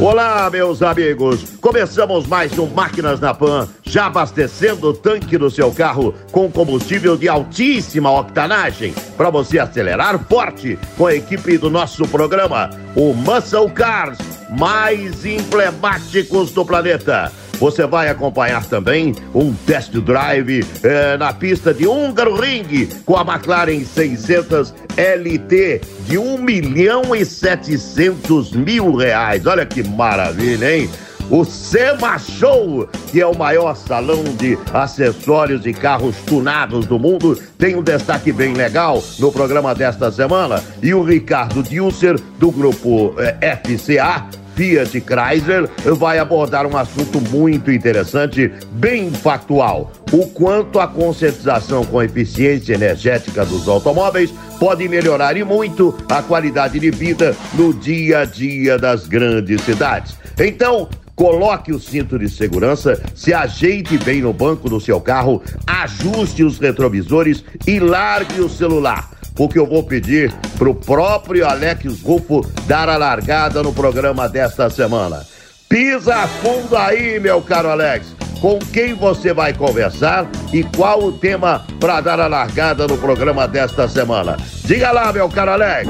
Olá, meus amigos. Começamos mais um Máquinas na Pan, já abastecendo o tanque do seu carro com combustível de altíssima octanagem para você acelerar forte com a equipe do nosso programa, o Muscle Cars, mais emblemáticos do planeta. Você vai acompanhar também um test drive eh, na pista de Húngaro Ring com a McLaren 600 LT de 1 milhão e 700 mil reais. Olha que maravilha, hein? o SEMA Show, que é o maior salão de acessórios e carros tunados do mundo, tem um destaque bem legal no programa desta semana. E o Ricardo Dilser, do grupo eh, FCA, Fiat Chrysler vai abordar um assunto muito interessante, bem factual. O quanto a conscientização com a eficiência energética dos automóveis pode melhorar e muito a qualidade de vida no dia a dia das grandes cidades. Então, Coloque o cinto de segurança, se ajeite bem no banco do seu carro, ajuste os retrovisores e largue o celular porque eu vou pedir pro próprio Alex Rufo dar a largada no programa desta semana. Pisa fundo aí, meu caro Alex. Com quem você vai conversar e qual o tema para dar a largada no programa desta semana? Diga lá, meu caro Alex.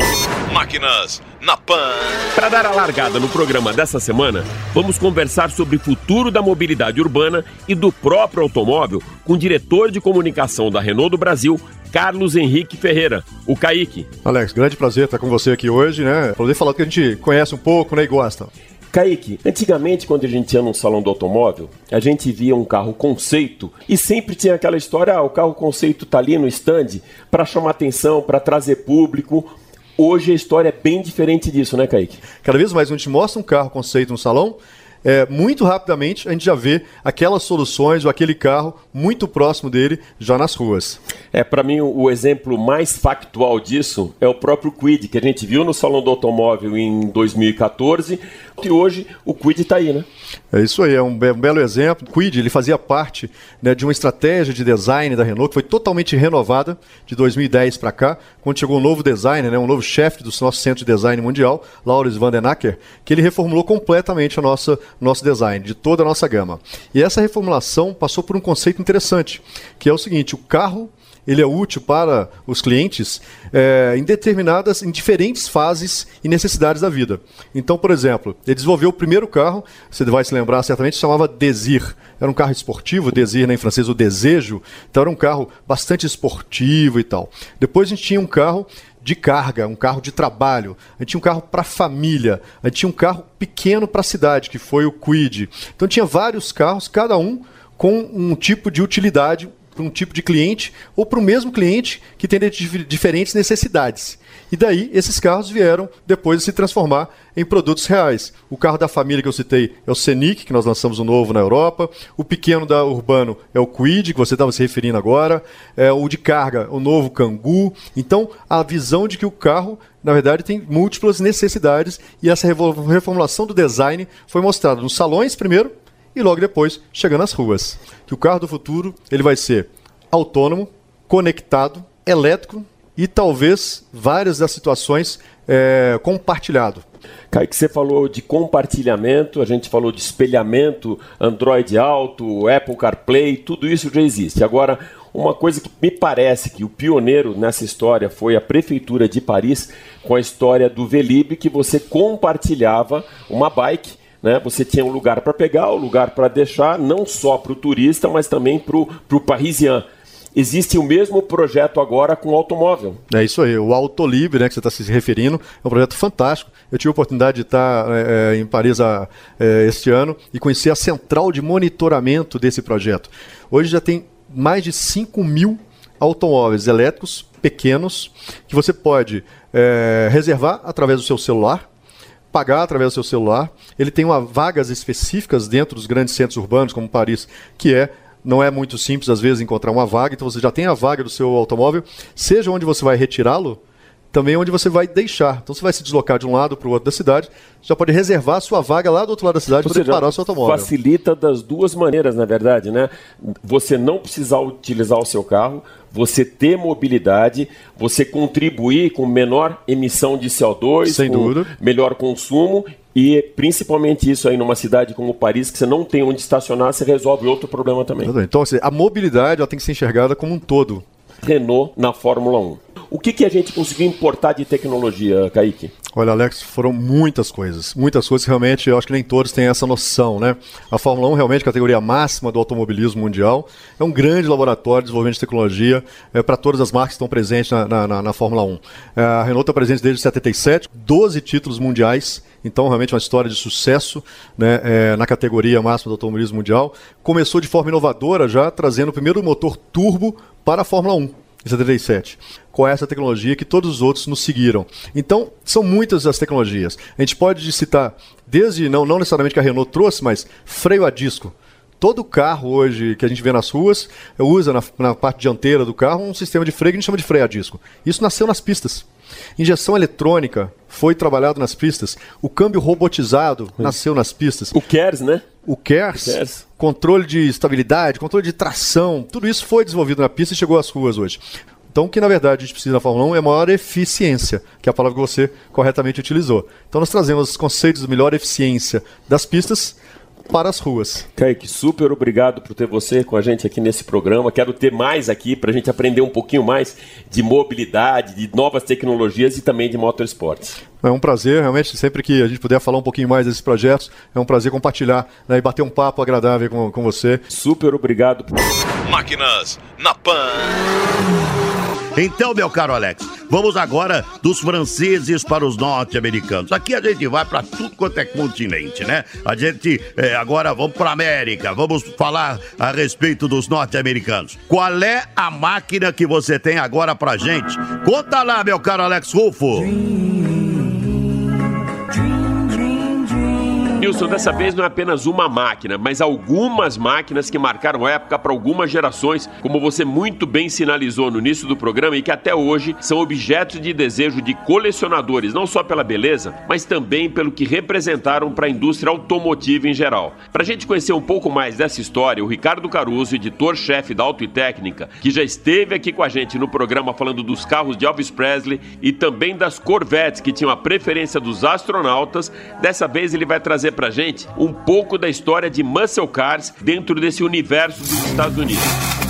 Máquinas na Pan. Para dar a largada no programa dessa semana, vamos conversar sobre o futuro da mobilidade urbana e do próprio automóvel com o diretor de comunicação da Renault do Brasil, Carlos Henrique Ferreira, o Kaique. Alex, grande prazer estar com você aqui hoje, né? Poder falar que a gente conhece um pouco, né, e gosta. Kaique, antigamente quando a gente ia num salão do automóvel, a gente via um carro conceito e sempre tinha aquela história, ah, o carro conceito tá ali no stand para chamar atenção, para trazer público. Hoje a história é bem diferente disso, né, Kaique? Cada vez mais a gente mostra um carro conceito no salão, é, muito rapidamente a gente já vê aquelas soluções ou aquele carro muito próximo dele já nas ruas. É, para mim, o exemplo mais factual disso é o próprio Quid, que a gente viu no Salão do Automóvel em 2014, e hoje o Quid está aí, né? É isso aí, é um, be um belo exemplo. O Quid ele fazia parte né, de uma estratégia de design da Renault que foi totalmente renovada de 2010 para cá, quando chegou um novo designer, né, um novo chefe do nosso centro de design mundial, Laurens van den Acker, que ele reformulou completamente a nossa nosso design, de toda a nossa gama. E essa reformulação passou por um conceito interessante, que é o seguinte: o carro ele é útil para os clientes é, em determinadas, em diferentes fases e necessidades da vida. Então, por exemplo, ele desenvolveu o primeiro carro, você vai se lembrar certamente, se chamava Desir. Era um carro esportivo, Desir né, em francês o desejo, então era um carro bastante esportivo e tal. Depois a gente tinha um carro de carga, um carro de trabalho. A gente tinha um carro para família, a gente tinha um carro pequeno para a cidade, que foi o Quid. Então tinha vários carros, cada um com um tipo de utilidade para um tipo de cliente ou para o mesmo cliente que tem diferentes necessidades. E daí esses carros vieram depois de se transformar em produtos reais. O carro da família que eu citei é o Scenic, que nós lançamos o um novo na Europa. O pequeno da Urbano é o Quid, que você estava se referindo agora. É o de carga, o novo Kangoo. Então, a visão de que o carro, na verdade, tem múltiplas necessidades e essa reformulação do design foi mostrada nos salões primeiro e logo depois chegando às ruas. Que o carro do futuro ele vai ser autônomo, conectado, elétrico e talvez várias das situações é, compartilhado. Kaique, você falou de compartilhamento, a gente falou de espelhamento, Android Auto, Apple CarPlay, tudo isso já existe. Agora, uma coisa que me parece que o pioneiro nessa história foi a Prefeitura de Paris, com a história do Velib, que você compartilhava uma bike né? Você tinha um lugar para pegar, um lugar para deixar, não só para o turista, mas também para o parisien. Existe o mesmo projeto agora com o automóvel. É isso aí, o Autolib, né, que você está se referindo, é um projeto fantástico. Eu tive a oportunidade de estar é, em Paris a, é, este ano e conhecer a central de monitoramento desse projeto. Hoje já tem mais de 5 mil automóveis elétricos pequenos que você pode é, reservar através do seu celular pagar através do seu celular. Ele tem uma, vagas específicas dentro dos grandes centros urbanos, como Paris, que é não é muito simples às vezes encontrar uma vaga, então você já tem a vaga do seu automóvel, seja onde você vai retirá-lo, também onde você vai deixar. Então você vai se deslocar de um lado para o outro da cidade, já pode reservar a sua vaga lá do outro lado da cidade para parar o seu automóvel. Facilita das duas maneiras, na verdade, né? Você não precisar utilizar o seu carro, você ter mobilidade, você contribuir com menor emissão de CO2, Sem com dúvida. melhor consumo e principalmente isso aí numa cidade como Paris, que você não tem onde estacionar, você resolve outro problema também. Então, assim, a mobilidade ela tem que ser enxergada como um todo. Renault na Fórmula 1. O que, que a gente conseguiu importar de tecnologia, Kaique? Olha, Alex, foram muitas coisas. Muitas coisas que realmente eu acho que nem todos têm essa noção, né? A Fórmula 1 realmente, categoria máxima do automobilismo mundial, é um grande laboratório de desenvolvimento de tecnologia é, para todas as marcas que estão presentes na, na, na, Fórmula 1. É, a Renault está presente desde 77, 12 títulos mundiais, então realmente uma história de sucesso né, é, na categoria máxima do automobilismo mundial. Começou de forma inovadora já, trazendo o primeiro motor turbo para a Fórmula 1 em 77, com essa tecnologia que todos os outros nos seguiram. Então, são muitas as tecnologias. A gente pode citar, desde, não, não necessariamente que a Renault trouxe, mas freio a disco. Todo carro hoje que a gente vê nas ruas usa na, na parte dianteira do carro um sistema de freio que a gente chama de freio a disco. Isso nasceu nas pistas. Injeção eletrônica foi trabalhado nas pistas. O câmbio robotizado nasceu nas pistas. O KERS, né? O KERS, O KERS. controle de estabilidade, controle de tração, tudo isso foi desenvolvido na pista e chegou às ruas hoje. Então, o que na verdade a gente precisa na Fórmula 1 é maior eficiência, que é a palavra que você corretamente utilizou. Então, nós trazemos os conceitos de melhor eficiência das pistas para as ruas. Kaique, super obrigado por ter você com a gente aqui nesse programa. Quero ter mais aqui para a gente aprender um pouquinho mais de mobilidade, de novas tecnologias e também de motorsports. É um prazer, realmente, sempre que a gente puder falar um pouquinho mais desses projetos, é um prazer compartilhar né, e bater um papo agradável com, com você. Super obrigado. Máquinas na Pan. Então, meu caro Alex, vamos agora dos franceses para os norte-americanos. Aqui a gente vai para tudo quanto é continente, né? A gente é, agora vamos para América, vamos falar a respeito dos norte-americanos. Qual é a máquina que você tem agora pra gente? Conta lá, meu caro Alex Rufo. Nilson, dessa vez não é apenas uma máquina, mas algumas máquinas que marcaram época para algumas gerações, como você muito bem sinalizou no início do programa e que até hoje são objetos de desejo de colecionadores, não só pela beleza, mas também pelo que representaram para a indústria automotiva em geral. Para a gente conhecer um pouco mais dessa história, o Ricardo Caruso, editor-chefe da Auto e Técnica, que já esteve aqui com a gente no programa falando dos carros de Elvis Presley e também das Corvettes que tinham a preferência dos astronautas, dessa vez ele vai trazer pra gente um pouco da história de muscle cars dentro desse universo dos Estados Unidos.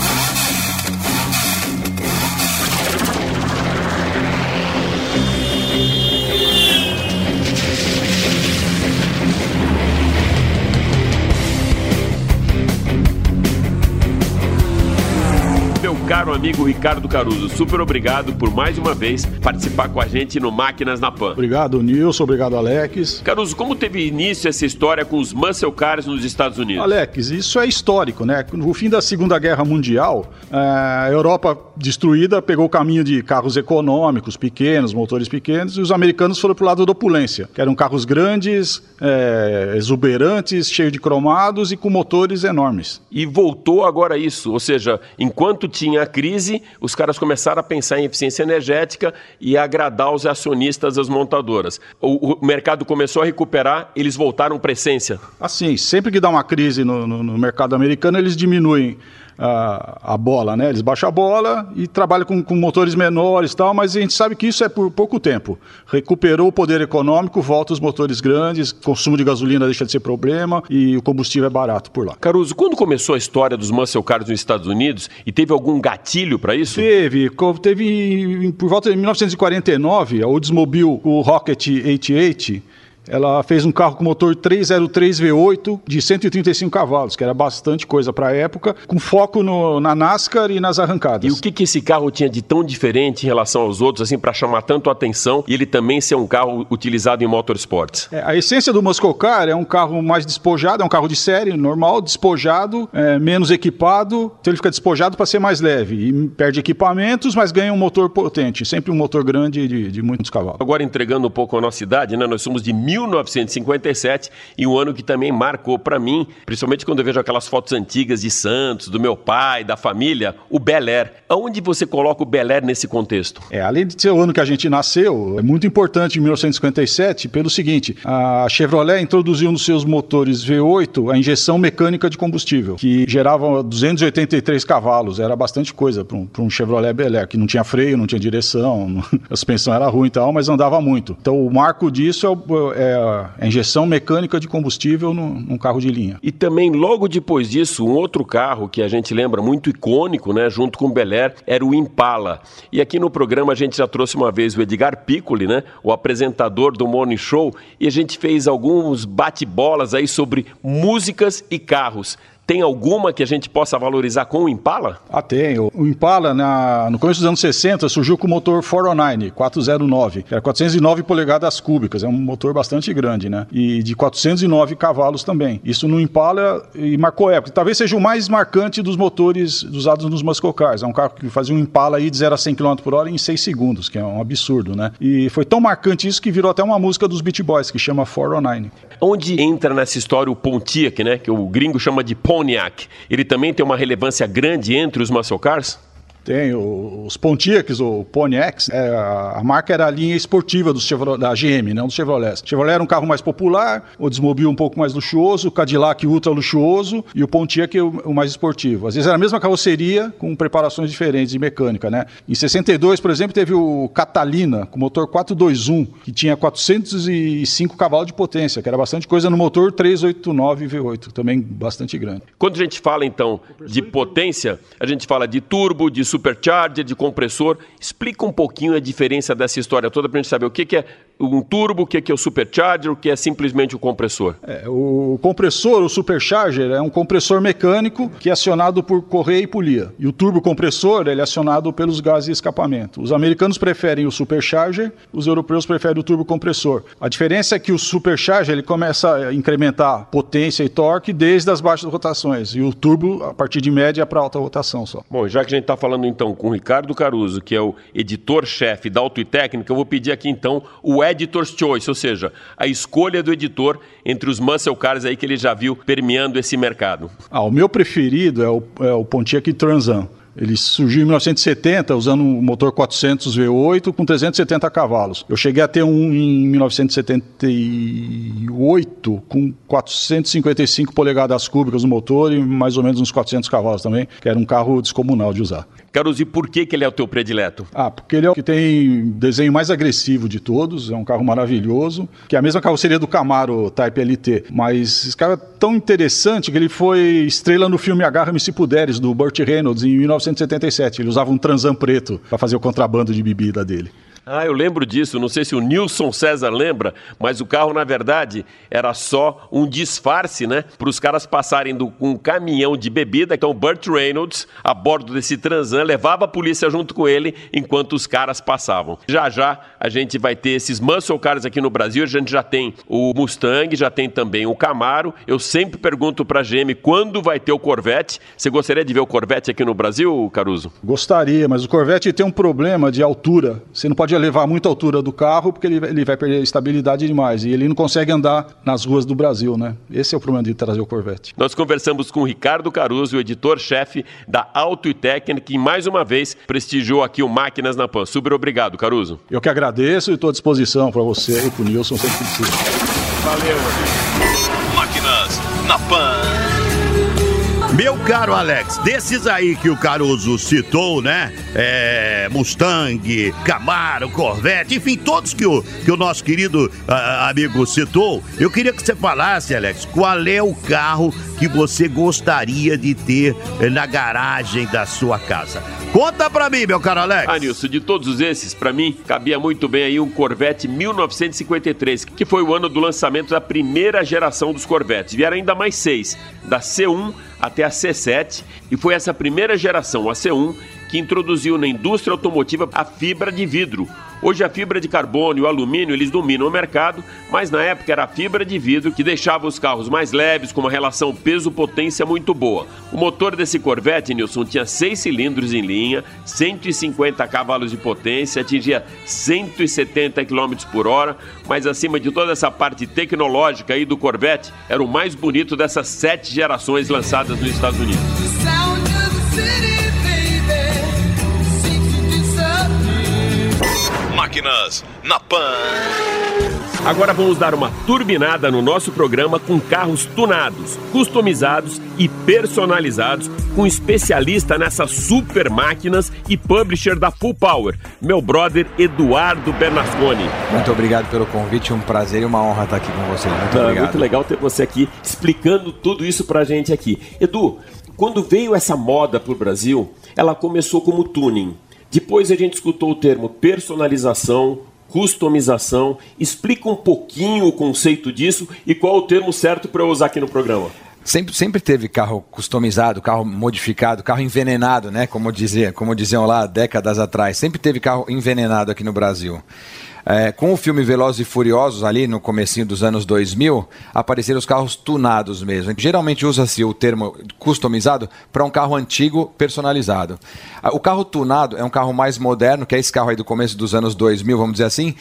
Caro amigo Ricardo Caruso, super obrigado por mais uma vez participar com a gente no Máquinas na Pan. Obrigado, Nilson. Obrigado, Alex. Caruso, como teve início essa história com os muscle cars nos Estados Unidos? Alex, isso é histórico, né? No fim da Segunda Guerra Mundial, eh, a Europa destruída pegou o caminho de carros econômicos, pequenos, motores pequenos, e os americanos foram para o lado da opulência, que eram carros grandes, eh, exuberantes, cheios de cromados e com motores enormes. E voltou agora isso, ou seja, enquanto tinha crise, os caras começaram a pensar em eficiência energética e agradar os acionistas das montadoras. O, o mercado começou a recuperar, eles voltaram para essência. Assim, sempre que dá uma crise no, no- no mercado americano, eles diminuem a, a bola, né? Eles baixam a bola e trabalham com, com motores menores e tal, mas a gente sabe que isso é por pouco tempo. Recuperou o poder econômico, volta os motores grandes, consumo de gasolina deixa de ser problema e o combustível é barato por lá. Caruso, quando começou a história dos muscle cars nos Estados Unidos e teve algum gatilho para isso? Teve, teve por volta de 1949, a Oldsmobile, o Rocket 88, ela fez um carro com motor 303 V8 de 135 cavalos, que era bastante coisa para a época, com foco no- na NASCAR e nas arrancadas. E o que, que esse carro tinha de tão diferente em relação aos outros, assim, para chamar tanto a atenção e ele também ser um carro utilizado em motorsports? É, a essência do Muscle Car é um carro mais despojado, é um carro de série, normal, despojado, é, menos equipado, então ele fica despojado para ser mais leve e perde equipamentos, mas ganha um motor potente, sempre um motor grande de, de muitos cavalos. Agora entregando um pouco a nossa idade, né? Nós somos de 1957 e um ano que também marcou para mim, principalmente quando eu vejo aquelas fotos antigas de Santos, do meu pai, da família, o Bel Air. Aonde você coloca o Bel Air nesse contexto? É, além de ser o ano que a gente nasceu, é muito importante em 1957 pelo seguinte, a Chevrolet introduziu nos seus motores V8 a injeção mecânica de combustível, que gerava 283 cavalos, era bastante coisa para um, um Chevrolet Bel Air, que não tinha freio, não tinha direção, a suspensão era ruim e tal, mas andava muito. Então o marco disso é, é a injeção mecânica de combustível num, num, carro de linha. E também logo depois disso, um outro carro que a gente lembra muito icônico, né, junto com o Bel Air, era o Impala. E aqui no programa a gente já trouxe uma vez o Edgar Piccoli, né, o apresentador do Morning Show, e a gente fez alguns bate-bolas aí sobre músicas e carros. Tem alguma que a gente possa valorizar com o Impala? Ah, tem. O Impala, na, no começo dos anos 60, surgiu com o motor 409, 409. Era 409 polegadas cúbicas, é um motor bastante grande, né? E de 409 cavalos também. Isso no Impala e marcou época. Talvez seja o mais marcante dos motores usados nos muscle cars. É um carro que fazia um Impala aí de 0 a 100 km por hora em 6 segundos, que é um absurdo, né? E foi tão marcante isso que virou até uma música dos Beach Boys, que chama 409. Onde entra nessa história o Pontiac, né? Que o gringo chama de Pontiac Pontiac, ele também tem uma relevância grande entre os muscle Tem os Pontiacs, ou Pontiacs, é, a marca era a linha esportiva do Chevrolet, da GM, não do Chevrolet. O Chevrolet era um carro mais popular, o Desmobil um pouco mais luxuoso, o Cadillac ultra luxuoso e o Pontiac o, o mais esportivo. Às vezes era a mesma carroceria com preparações diferentes de mecânica, né? Em 62, por exemplo, teve o Catalina com motor 421, que tinha 405 cavalos de potência, que era bastante coisa no motor 389 V8, também bastante grande. Quando a gente fala então de potência, a gente fala de turbo, de supercharger, de compressor. Explica um pouquinho a diferença dessa história toda para a gente saber o que, que é um turbo, o que é o supercharger, o que é simplesmente o compressor? É, o compressor, o supercharger, é um compressor mecânico que é acionado por correia e polia. E o turbo compressor ele é acionado pelos gases de escapamento. Os americanos preferem o supercharger, os europeus preferem o turbo compressor. A diferença é que o supercharger ele começa a incrementar potência e torque desde as baixas rotações e o turbo a partir de média para alta rotação só. Bom, já que a gente está falando então com o Ricardo Caruso, que é o editor-chefe da Auto e Técnica, eu vou pedir aqui então o Editor's Choice, ou seja, a escolha do editor entre os muscle cars aí que ele já viu permeando esse mercado. Ah, o meu preferido é o, é o Pontiac Transan. Ele surgiu em 1970 usando um motor 400 V8 com 370 cavalos. Eu cheguei a ter um em 1978 com 455 polegadas cúbicas no motor e mais ou menos uns 400 cavalos também, que era um carro descomunal de usar. Carlos, e por que, que ele é o teu predileto? Ah, porque ele é o que tem desenho mais agressivo de todos, é um carro maravilhoso, que é a mesma carroceria do Camaro Type LT, mas esse carro é tão interessante que ele foi estrela no filme Agarra-me se puderes, do Burt Reynolds, em 1977. Ele usava um Transan preto para fazer o contrabando de bebida dele. Ah, eu lembro disso. Não sei se o Nilson César lembra, mas o carro, na verdade, era só um disfarce, né? Para os caras passarem do, um caminhão de bebida. Então, Burt Reynolds, a bordo desse Transan, levava a polícia junto com ele enquanto os caras passavam. Já já a gente vai ter esses muscle cars aqui no Brasil. A gente já tem o Mustang, já tem também o Camaro. Eu sempre pergunto para a GM quando vai ter o Corvette. Você gostaria de ver o Corvette aqui no Brasil, Caruso? Gostaria, mas o Corvette tem um problema de altura. Você não pode levar muita altura do carro, porque ele, ele vai perder estabilidade demais. E ele não consegue andar nas ruas do Brasil, né? Esse é o problema de trazer o Corvette. Nós conversamos com o Ricardo Caruso, o editor-chefe da Auto e Técnica, que mais uma vez prestigiou aqui o Máquinas na Pan. Super obrigado, Caruso. Eu que agradeço e estou à disposição para você e para o Nilson sempre precisa. Valeu. Máquinas na Pan. Meu caro Alex, desses aí que o Caruso citou, né? É, Mustang, Camaro, Corvette, enfim, todos que o, que o nosso querido amigo citou, eu queria que você falasse, Alex, qual é o carro que você gostaria de ter na garagem da sua casa. Conta pra mim, meu caro Alex. Ah, Nilson, de todos esses, para mim, cabia muito bem aí um Corvette 1953, que foi o ano do lançamento da primeira geração dos Corvettes. Vieram ainda mais seis, da C1 até a C7, e foi essa primeira geração, a C1, que introduziu na indústria automotiva a fibra de vidro, Hoje a fibra de carbono e o alumínio eles dominam o mercado, mas na época era a fibra de vidro que deixava os carros mais leves, com uma relação peso-potência muito boa. O motor desse Corvette, Nilson, tinha 6 cilindros em linha, 150 cavalos de potência, atingia 170 km por hora, mas acima de toda essa parte tecnológica aí do Corvette, era o mais bonito dessas sete gerações lançadas nos Estados Unidos. Máquinas na Pan. Agora vamos dar uma turbinada no nosso programa com carros tunados, customizados e personalizados, com especialista nessas super máquinas e publisher da Full Power, meu brother Eduardo Bernasconi. Muito obrigado pelo convite, um prazer e uma honra estar aqui com vocês. Muito Não, obrigado. Muito legal ter você aqui explicando tudo isso pra gente aqui. Edu, quando veio essa moda pro Brasil, ela começou como tuning. Depois a gente escutou o termo personalização, customização. Explica um pouquinho o conceito disso e qual o termo certo para eu usar aqui no programa. Sempre, sempre teve carro customizado, carro modificado, carro envenenado, né? Como, dizia, como diziam lá décadas atrás. Sempre teve carro envenenado aqui no Brasil. É, com o filme Velozes e Furiosos, ali no comecinho dos anos 2000, apareceram os carros tunados mesmo. Geralmente usa-se o termo customizado para um carro antigo personalizado. O carro tunado é um carro mais moderno, que é esse carro aí do começo dos anos 2000, vamos dizer assim,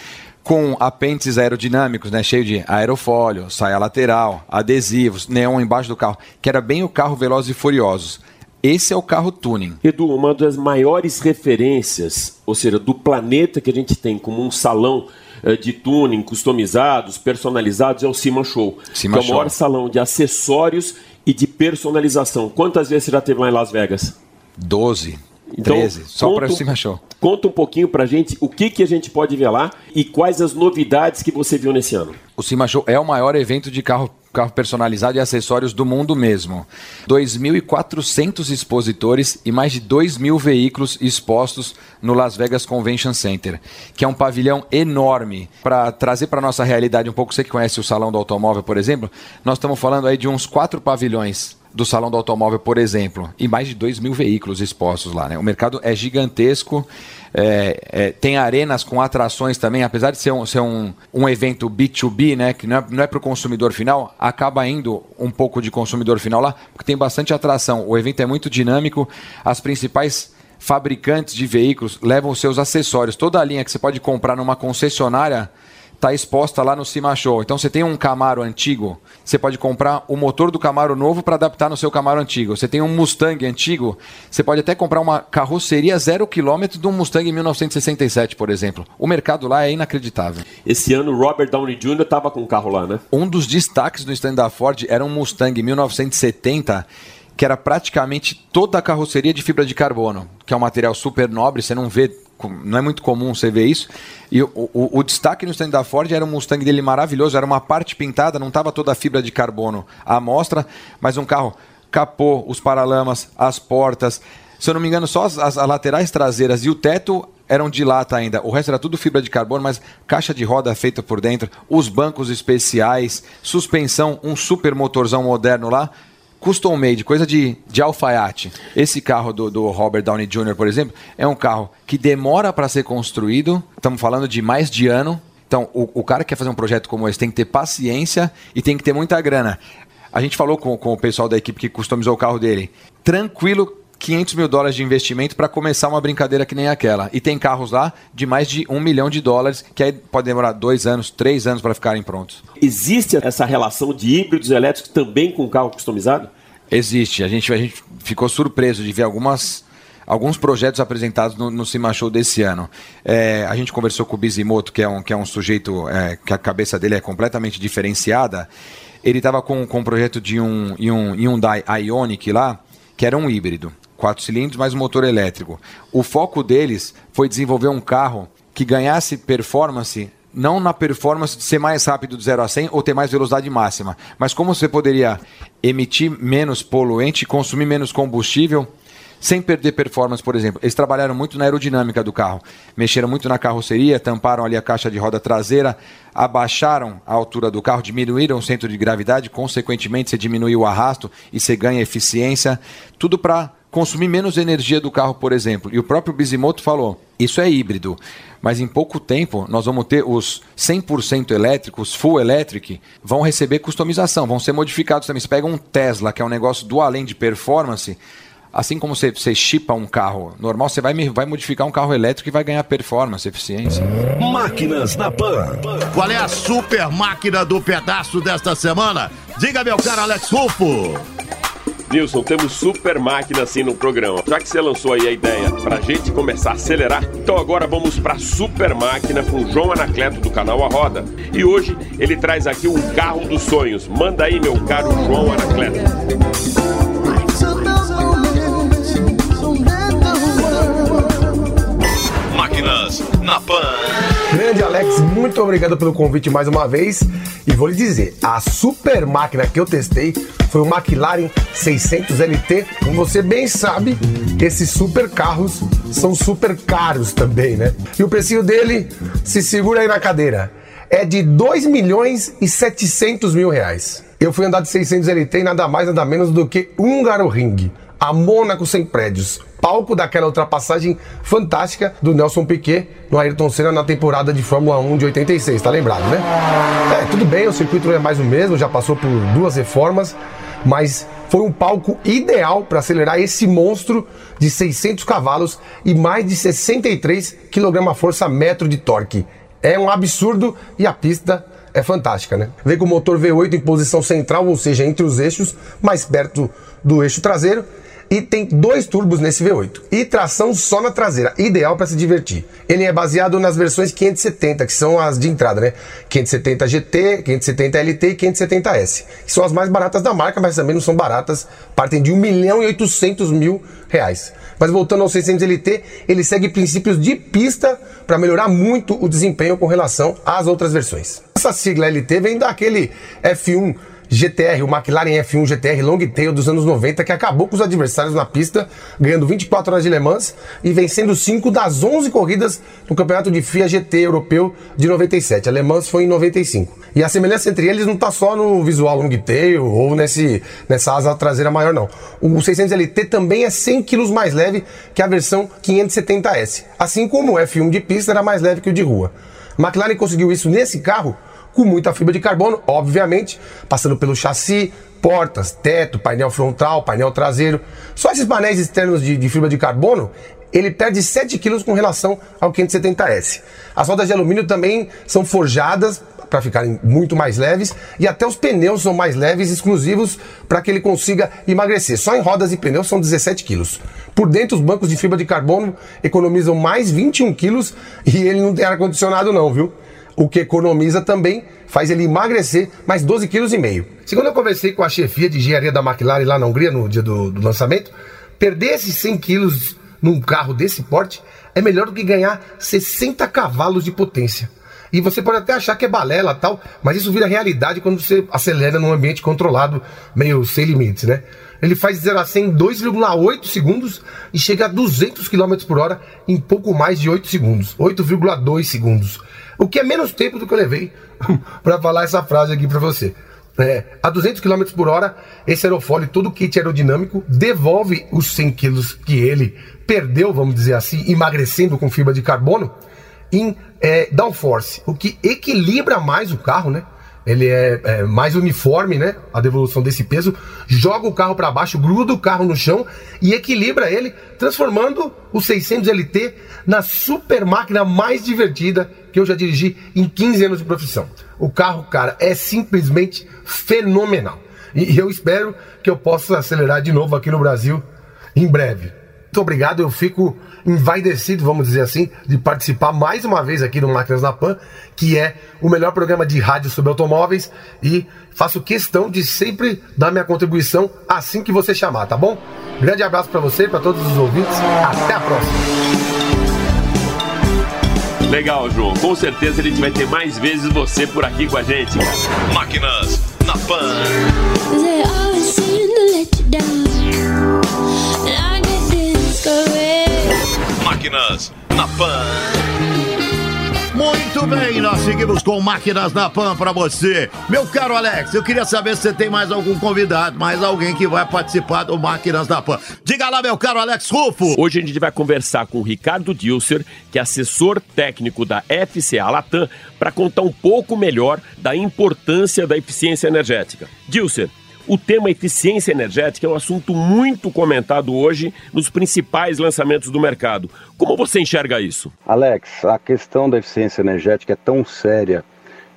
com apêndices aerodinâmicos, né, cheio de aerofólio, saia lateral, adesivos, neon embaixo do carro, que era bem o carro Velozes e Furiosos. Esse é o carro tuning. Edu, uma das maiores referências, ou seja, do planeta que a gente tem como um salão eh, de tuning, customizados, personalizados, é o Cima Show. Cima que é o Show. maior salão de acessórios e de personalização. Quantas vezes você já esteve lá em Las Vegas? 12, Então, 13, só para o Cima Show. Conta um pouquinho pra gente o que, que a gente pode ver lá e quais as novidades que você viu nesse ano. O Cima Show é o maior evento de carro, carro personalizado e acessórios do mundo mesmo. 2.400 expositores e mais de 2 mil veículos expostos no Las Vegas Convention Center, que é um pavilhão enorme. Para trazer para nossa realidade um pouco, você que conhece o Salão do Automóvel, por exemplo, nós estamos falando aí de uns quatro pavilhões do Salão do Automóvel, por exemplo, e mais de 2 mil veículos expostos lá. Né? O mercado é gigantesco, é, é, tem arenas com atrações também, apesar de ser um, ser um, um evento B2B, né, que não é, não é para o consumidor final, acaba indo um pouco de consumidor final lá, porque tem bastante atração. O evento é muito dinâmico, as principais fabricantes de veículos levam seus acessórios. Toda a linha que você pode comprar numa concessionária está exposta lá no Cima Show. Então você tem um Camaro antigo, você pode comprar o motor do Camaro novo para adaptar no seu Camaro antigo. Você tem um Mustang antigo, você pode até comprar uma carroceria zero quilômetro de um Mustang 1967, por exemplo. O mercado lá é inacreditável. Esse ano, Robert Downey Jr. estava com um carro lá, né? Um dos destaques do stand da Ford era um Mustang 1970 que era praticamente toda a carroceria de fibra de carbono, que é um material super nobre, você não vê, não é muito comum você ver isso. E o, o- o destaque no stand da Ford era um Mustang dele maravilhoso, era uma parte pintada, não estava toda a fibra de carbono à mostra, mas um carro capô, os paralamas, as portas. Se eu não me engano, só as, as- as laterais traseiras e o teto eram de lata ainda. O resto era tudo fibra de carbono, mas caixa de roda feita por dentro, os bancos especiais, suspensão, um super motorzão moderno lá. Custom made, coisa de, de alfaiate. Esse carro do, do Robert Downey Jr., por exemplo, é um carro que demora para ser construído. Estamos falando de mais de ano. Então, o, o cara que quer fazer um projeto como esse tem que ter paciência e tem que ter muita grana. A gente falou com, com o pessoal da equipe que customizou o carro dele. Tranquilo, 500 mil dólares de investimento para começar uma brincadeira que nem aquela. E tem carros lá de mais de um milhão de dólares, que aí pode demorar dois anos, três anos para ficarem prontos. Existe essa relação de híbridos elétricos também com carro customizado? Existe. A gente, a gente ficou surpreso de ver algumas, alguns projetos apresentados no, no Cima Show desse ano. É, a gente conversou com o Bizimoto, que é um, que é um sujeito é, que a cabeça dele é completamente diferenciada. Ele estava com, com um projeto de um, de um Hyundai Ioniq lá, que era um híbrido. Quatro cilindros, mais um motor elétrico. O foco deles foi desenvolver um carro que ganhasse performance não na performance de ser mais rápido do 0 a 100 ou ter mais velocidade máxima, mas como você poderia emitir menos poluente, consumir menos combustível sem perder performance, por exemplo. Eles trabalharam muito na aerodinâmica do carro, mexeram muito na carroceria, tamparam ali a caixa de roda traseira, abaixaram a altura do carro, diminuíram o centro de gravidade, consequentemente você diminui o arrasto e você ganha eficiência, tudo para consumir menos energia do carro, por exemplo. E o próprio Bisimoto falou: isso é híbrido, mas em pouco tempo nós vamos ter os 100% elétricos, full electric, vão receber customização, vão ser modificados também. Você pega um Tesla, que é um negócio do além de performance, assim como você, você chipa um carro normal, você vai, vai modificar um carro elétrico e vai ganhar performance, eficiência. Máquinas na Pan. Qual é a super máquina do pedaço desta semana? Diga, meu caro Alex Rufo. Nilson, temos super máquina assim no programa. Já que você lançou aí a ideia pra gente começar a acelerar, então agora vamos pra super máquina com João Anacleto do canal A Roda. E hoje ele traz aqui o carro dos sonhos. Manda aí, meu caro João Anacleto. Máquinas na Pan. Grande Alex, muito obrigado pelo convite mais uma vez. E vou lhe dizer, a super máquina que eu testei foi o McLaren 600 LT. Como você bem sabe, esses super carros são super caros também, né? E o precinho dele, se segura aí na cadeira, é de 2 milhões e 700 mil reais. Eu fui andar de 600 LT e nada mais, nada menos do que um Ring, a Mônaco sem prédios, palco daquela ultrapassagem fantástica do Nelson Piquet no Ayrton Senna na temporada de Fórmula 1 de 86, tá lembrado, né? É, tudo bem, o circuito é mais o mesmo, já passou por duas reformas, mas foi um palco ideal para acelerar esse monstro de 600 cavalos e mais de 63 kgfm metro de torque. É um absurdo e a pista é fantástica, né? Vem com o motor V8 em posição central, ou seja, entre os eixos, mais perto do eixo traseiro e tem dois turbos nesse V8 e tração só na traseira, ideal para se divertir. Ele é baseado nas versões 570, que são as de entrada, né? 570 GT, 570 LT e 570S, que são as mais baratas da marca, mas também não são baratas, partem de 1 milhão e 800 mil reais. Mas voltando ao 600 LT, ele segue princípios de pista para melhorar muito o desempenho com relação às outras versões. Essa sigla LT vem daquele F1 GTR, o McLaren F1 GTR Longtail dos anos 90, que acabou com os adversários na pista, ganhando 24 horas de Le Mans e vencendo 5 das 11 corridas no campeonato de FIA GT europeu de 97. A Le Mans foi em 95. E a semelhança entre eles não está só no visual Longtail ou nesse, nessa asa traseira maior, não. O 600 LT também é 100 kg mais leve que a versão 570S, assim como o F1 de pista era mais leve que o de rua. McLaren conseguiu isso nesse carro com muita fibra de carbono, obviamente, passando pelo chassi, portas, teto, painel frontal, painel traseiro. Só esses painéis externos de, de fibra de carbono, ele perde 7 kg com relação ao 570S. As rodas de alumínio também são forjadas para ficarem muito mais leves e até os pneus são mais leves, exclusivos para que ele consiga emagrecer. Só em rodas e pneus são 17 quilos. Por dentro, os bancos de fibra de carbono economizam mais 21 quilos e ele não tem ar-condicionado não, viu? O que economiza também faz ele emagrecer mais 12,5 kg. Segundo eu conversei com a chefia de engenharia da McLaren lá na Hungria no dia do, do lançamento, perder esses 100 quilos num carro desse porte é melhor do que ganhar 60 cavalos de potência. E você pode até achar que é balela tal, mas isso vira realidade quando você acelera num ambiente controlado, meio sem limites, né? Ele faz 0 a 100 em 2,8 segundos e chega a 200 km por hora em pouco mais de 8 segundos, 8,2 segundos. O que é menos tempo do que eu levei para falar essa frase aqui para você. É, a 200 km por hora, esse aerofólio, todo o kit aerodinâmico, devolve os 100 kg que ele perdeu, vamos dizer assim, emagrecendo com fibra de carbono, em é, downforce, o que equilibra mais o carro, né? Ele é, é, mais uniforme, né? A devolução desse peso, joga o carro para baixo, gruda o carro no chão e equilibra ele, transformando o 600 LT na super máquina mais divertida que eu já dirigi em 15 anos de profissão. O carro, cara, é simplesmente fenomenal. E eu espero que eu possa acelerar de novo aqui no Brasil em breve. Muito obrigado, eu fico envaidecido, vamos dizer assim, de participar mais uma vez aqui no Máquinas na Pan, que é o melhor programa de rádio sobre automóveis e faço questão de sempre dar minha contribuição assim que você chamar, tá bom? Grande abraço para você, para todos os ouvintes, até a próxima. Legal, João. Com certeza a gente vai ter mais vezes você por aqui com a gente. Máquinas na Pan. Máquinas na Pan. Muito bem, nós seguimos com Máquinas na Pan para você. Meu caro Alex, eu queria saber se você tem mais algum convidado, mais alguém que vai participar do Máquinas na Pan. Diga lá, meu caro Alex Rufo. Hoje a gente vai conversar com o Ricardo Dilser, que é assessor técnico da FCA Latam, para contar um pouco melhor da importância da eficiência energética. Dilser, o tema eficiência energética é um assunto muito comentado hoje nos principais lançamentos do mercado. Como você enxerga isso? Alex, a questão da eficiência energética é tão séria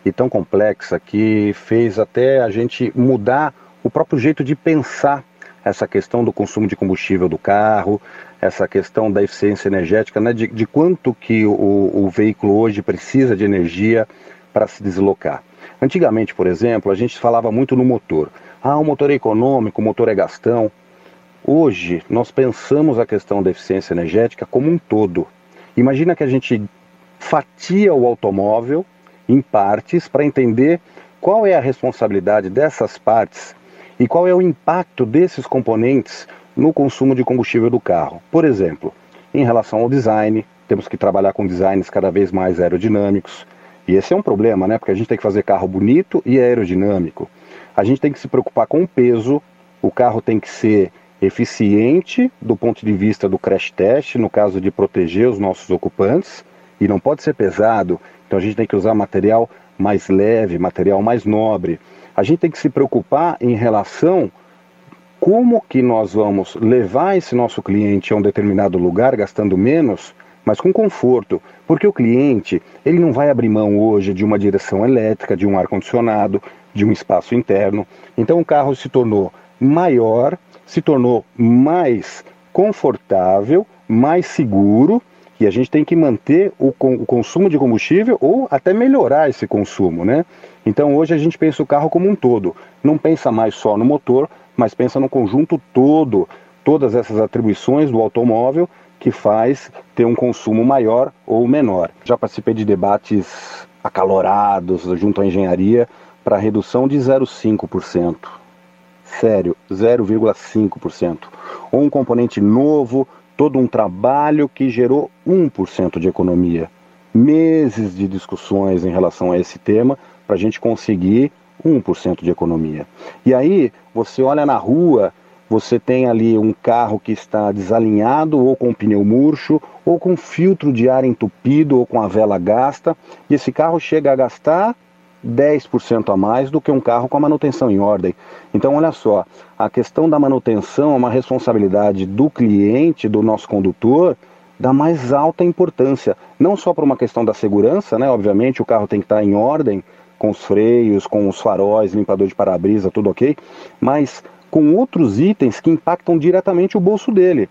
e tão complexa que fez até a gente mudar o próprio jeito de pensar essa questão do consumo de combustível do carro, essa questão da eficiência energética, né, de, de quanto que o, o veículo hoje precisa de energia para se deslocar. Antigamente, por exemplo, a gente falava muito no motor. Ah, o motor é econômico, o motor é gastão. Hoje, nós pensamos a questão da eficiência energética como um todo. Imagina que a gente fatia o automóvel em partes para entender qual é a responsabilidade dessas partes e qual é o impacto desses componentes no consumo de combustível do carro. Por exemplo, em relação ao design, temos que trabalhar com designs cada vez mais aerodinâmicos. E esse é um problema, né? Porque a gente tem que fazer carro bonito e aerodinâmico. A gente tem que se preocupar com o peso, o carro tem que ser eficiente do ponto de vista do crash test, no caso de proteger os nossos ocupantes, e não pode ser pesado, então a gente tem que usar material mais leve, material mais nobre. A gente tem que se preocupar em relação como que nós vamos levar esse nosso cliente a um determinado lugar gastando menos, mas com conforto, porque o cliente, ele não vai abrir mão hoje de uma direção elétrica, de um ar condicionado, de um espaço interno. Então o carro se tornou maior, se tornou mais confortável, mais seguro, e a gente tem que manter o, o, consumo de combustível ou até melhorar esse consumo, né? Então hoje a gente pensa o carro como um todo, não pensa mais só no motor, mas pensa no conjunto todo, todas essas atribuições do automóvel que faz ter um consumo maior ou menor. Já participei de debates acalorados junto à engenharia para redução de 0,5%. Sério, 0,5%. Ou um componente novo, todo um trabalho que gerou 1% de economia. Meses de discussões em relação a esse tema para a gente conseguir 1% de economia. E aí, você olha na rua, você tem ali um carro que está desalinhado, ou com pneu murcho, ou com filtro de ar entupido, ou com a vela gasta, e esse carro chega a gastar 10% a mais do que um carro com a manutenção em ordem. Então, olha só, a questão da manutenção é uma responsabilidade do cliente, do nosso condutor, da mais alta importância. Não só por uma questão da segurança, né? Obviamente, o carro tem que estar em ordem, com os freios, com os faróis, limpador de para-brisa, tudo ok, mas com outros itens que impactam diretamente o bolso dele.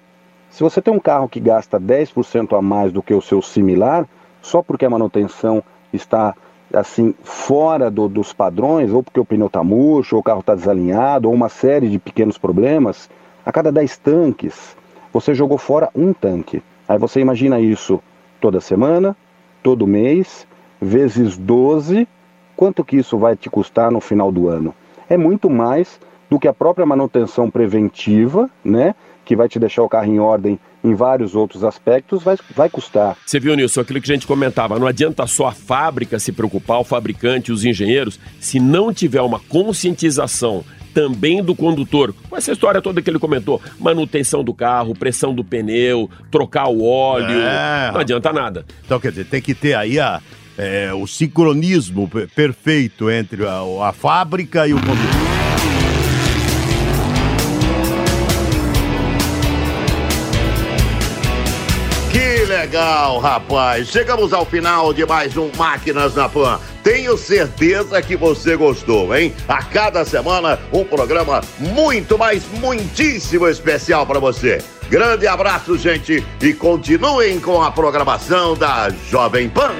Se você tem um carro que gasta 10% a mais do que o seu similar, só porque a manutenção está assim fora do, dos padrões, ou porque o pneu está murcho, ou o carro está desalinhado, ou uma série de pequenos problemas, a cada 10 tanques, você jogou fora um tanque. Aí você imagina isso toda semana, todo mês, vezes 12, quanto que isso vai te custar no final do ano? É muito mais do que a própria manutenção preventiva, né? Que vai te deixar o carro em ordem em vários outros aspectos, vai, vai custar. Você viu, Nilson, aquilo que a gente comentava, não adianta só a fábrica se preocupar, o fabricante, os engenheiros, se não tiver uma conscientização também do condutor. Com essa história toda que ele comentou, manutenção do carro, pressão do pneu, trocar o óleo, é... não adianta nada. Então, quer dizer, tem que ter aí a, é, o sincronismo perfeito entre a, a fábrica e o condutor. Legal, rapaz. Chegamos ao final de mais um Máquinas na Pan. Tenho certeza que você gostou, hein? A cada semana, um programa muito, mais muitíssimo especial para você. Grande abraço, gente, e continuem com a programação da Jovem Pan.